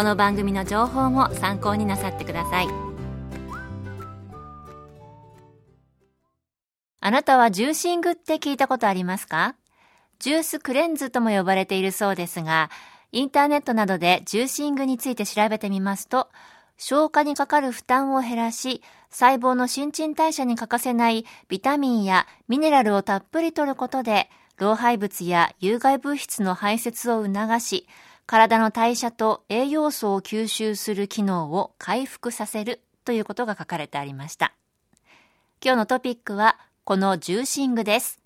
この番組の情報も参考になさってください。あなたはジューシングって聞いたことありますか？ジュースクレンズとも呼ばれているそうですがインターネットなどでジューシングについて調べてみますと消化にかかる負担を減らし、細胞の新陳代謝に欠かせないビタミンやミネラルをたっぷり摂ることで、老廃物や有害物質の排泄を促し、体の代謝と栄養素を吸収する機能を回復させるということが書かれてありました。今日のトピックは、このジューシングです。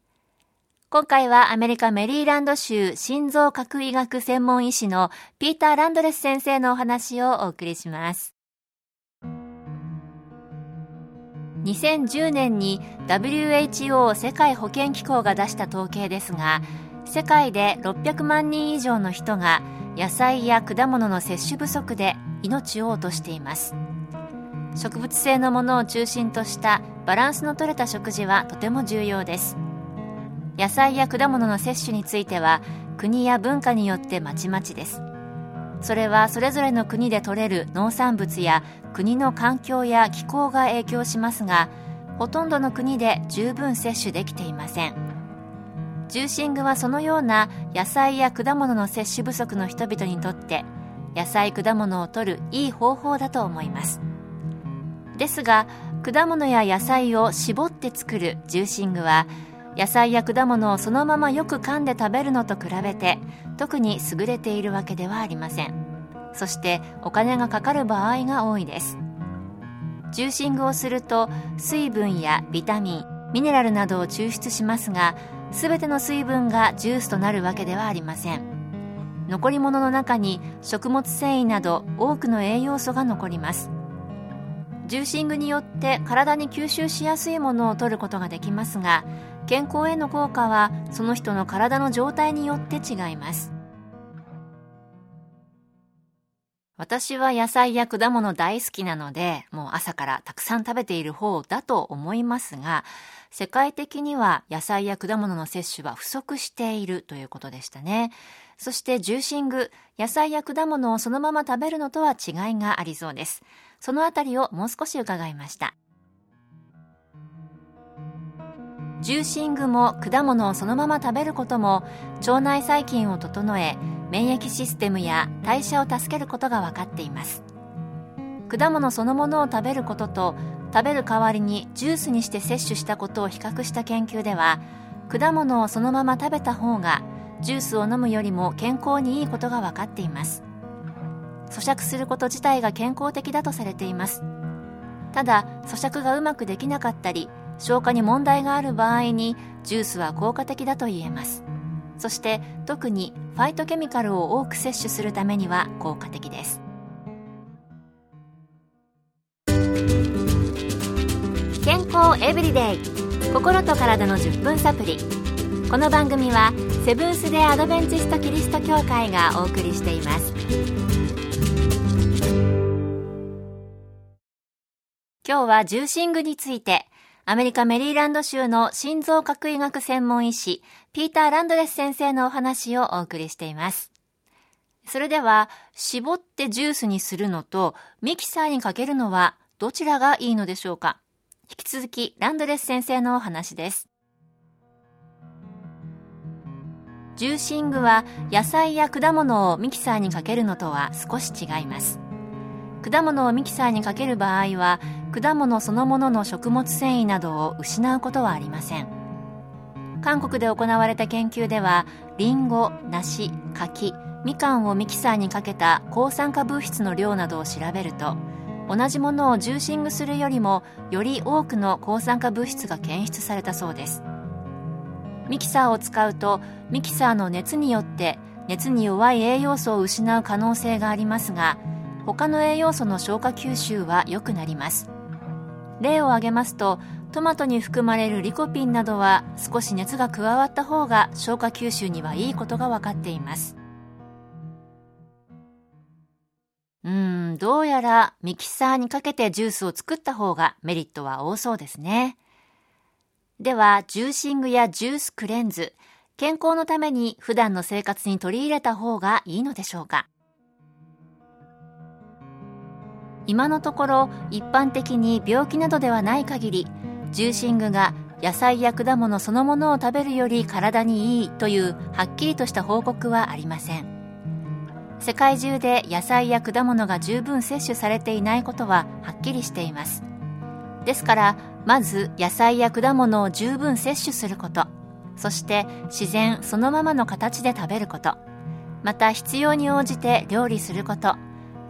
今回はアメリカメリーランド州心臓核医学専門医師のピーター・ランドレス先生のお話をお送りします。2010年に WHO 世界保健機構が出した統計ですが世界で600万人以上の人が野菜や果物の摂取不足で命を落としています。植物性のものを中心としたバランスの取れた食事はとても重要です。野菜や果物の摂取については国や文化によってまちまちです。それはそれぞれの国で採れる農産物や国の環境や気候が影響しますがほとんどの国で十分摂取できていません。ジューシングはそのような野菜や果物の摂取不足の人々にとって野菜果物を摂るいい方法だと思います。ですが果物や野菜を絞って作るジューシングは野菜や果物をそのままよく噛んで食べるのと比べて特に優れているわけではありません。そしてお金がかかる場合が多いです。ジューシングをすると水分やビタミンミネラルなどを抽出しますが全ての水分がジュースとなるわけではありません。残り物の中に食物繊維など多くの栄養素が残ります。ジューシングによって体に吸収しやすいものを取ることができますが健康への効果はその人の体の状態によって違います。私は野菜や果物大好きなので、もう朝からたくさん食べている方だと思いますが、世界的には野菜や果物の摂取は不足しているということでしたね。そしてジューシング、野菜や果物をそのまま食べるのとは違いがありそうです。そのあたりをもう少し伺いました。ジューシングも果物をそのまま食べることも腸内細菌を整え免疫システムや代謝を助けることが分かっています。果物そのものを食べることと食べる代わりにジュースにして摂取したことを比較した研究では果物をそのまま食べた方がジュースを飲むよりも健康にいいことが分かっています。咀嚼すること自体が健康的だとされています。ただ咀嚼がうまくできなかったり消化に問題がある場合にジュースは効果的だと言えます。そして特にファイトケミカルを多く摂取するためには効果的です。健康エブリデイ。心と体の10分サプリ。この番組はセブンス・デ・アドベンチスト・キリスト教会がお送りしています。今日はジューシングについてアメリカメリーランド州の心臓核医学専門医師、ピーター・ランドレス先生のお話をお送りしています。それでは、絞ってジュースにするのと、ミキサーにかけるのは、どちらがいいのでしょうか引き続き、ランドレス先生のお話です。ジューシングは野菜や果物をミキサーにかけるのとは少し違います。果物をミキサーにかける場合は果物そのものの食物繊維などを失うことはありません。韓国で行われた研究ではリンゴ、梨、柿、みかんをミキサーにかけた抗酸化物質の量などを調べると同じものをジューシングするよりもより多くの抗酸化物質が検出されたそうです。ミキサーを使うとミキサーの熱によって熱に弱い栄養素を失う可能性がありますが他の栄養素の消化吸収は良くなります。例を挙げますとトマトに含まれるリコピンなどは少し熱が加わった方が消化吸収にはいいことが分かっています。うんどうやらミキサーにかけてジュースを作った方がメリットは多そうですね。ではジューシングやジュースクレンズ健康のために普段の生活に取り入れた方がいいのでしょうか？今のところ一般的に病気などではない限りジューシングが野菜や果物そのものを食べるより体にいいというはっきりとした報告はありません。世界中で野菜や果物が十分摂取されていないことははっきりしています。ですからまず野菜や果物を十分摂取することそして自然そのままの形で食べることまた必要に応じて料理すること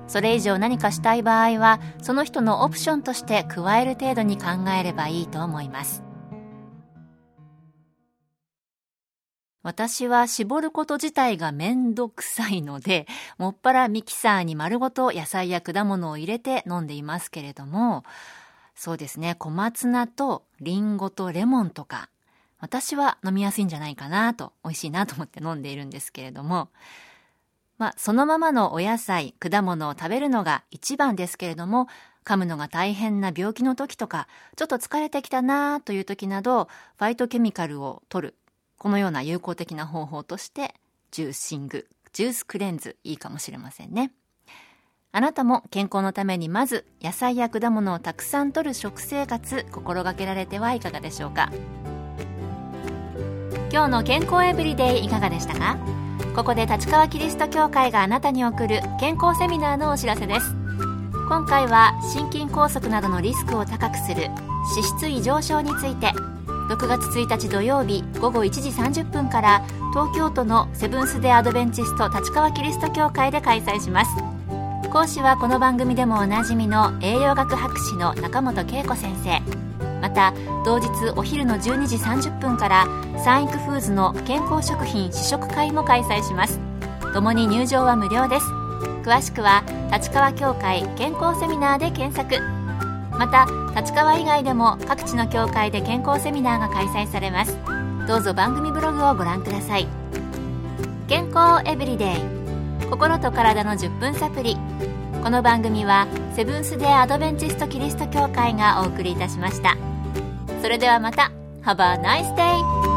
それ以上何かしたい場合はその人のオプションとして加える程度に考えればいいと思います。私は絞ること自体がめんどくさいので、もっぱらミキサーに丸ごと野菜や果物を入れて飲んでいますけれども、そうですね、小松菜とリンゴとレモンとか、私は飲みやすいんじゃないかなと、美味しいなと思って飲んでいるんですけれども、まあ、そのままのお野菜、果物を食べるのが一番ですけれども、噛むのが大変な病気の時とか、ちょっと疲れてきたなという時など、ファイトケミカルを取る。このような有効的な方法として、ジューシング、ジュースクレンズ、いいかもしれませんね。あなたも健康のためにまず野菜や果物をたくさん摂る食生活心がけられてはいかがでしょうか？今日の健康エブリデイいかがでしたか？ここで立川キリスト教会があなたに送る健康セミナーのお知らせです。今回は心筋梗塞などのリスクを高くする脂質異常症について6月1日土曜日午後1時30分から東京都のセブンス・デ・アドベンチスト立川キリスト教会で開催します。講師はこの番組でもおなじみの栄養学博士の中本恵子先生。また同日お昼の12時30分からサンイクフーズの健康食品試食会も開催します。共に入場は無料です。詳しくは立川協会健康セミナーで検索。また立川以外でも各地の協会で健康セミナーが開催されます。どうぞ番組ブログをご覧ください。健康エブリデイ。心と体の10分サプリ。この番組はセブンス・デー・アドベンチスト・キリスト教会がお送りいたしました。それではまた Have a nice day!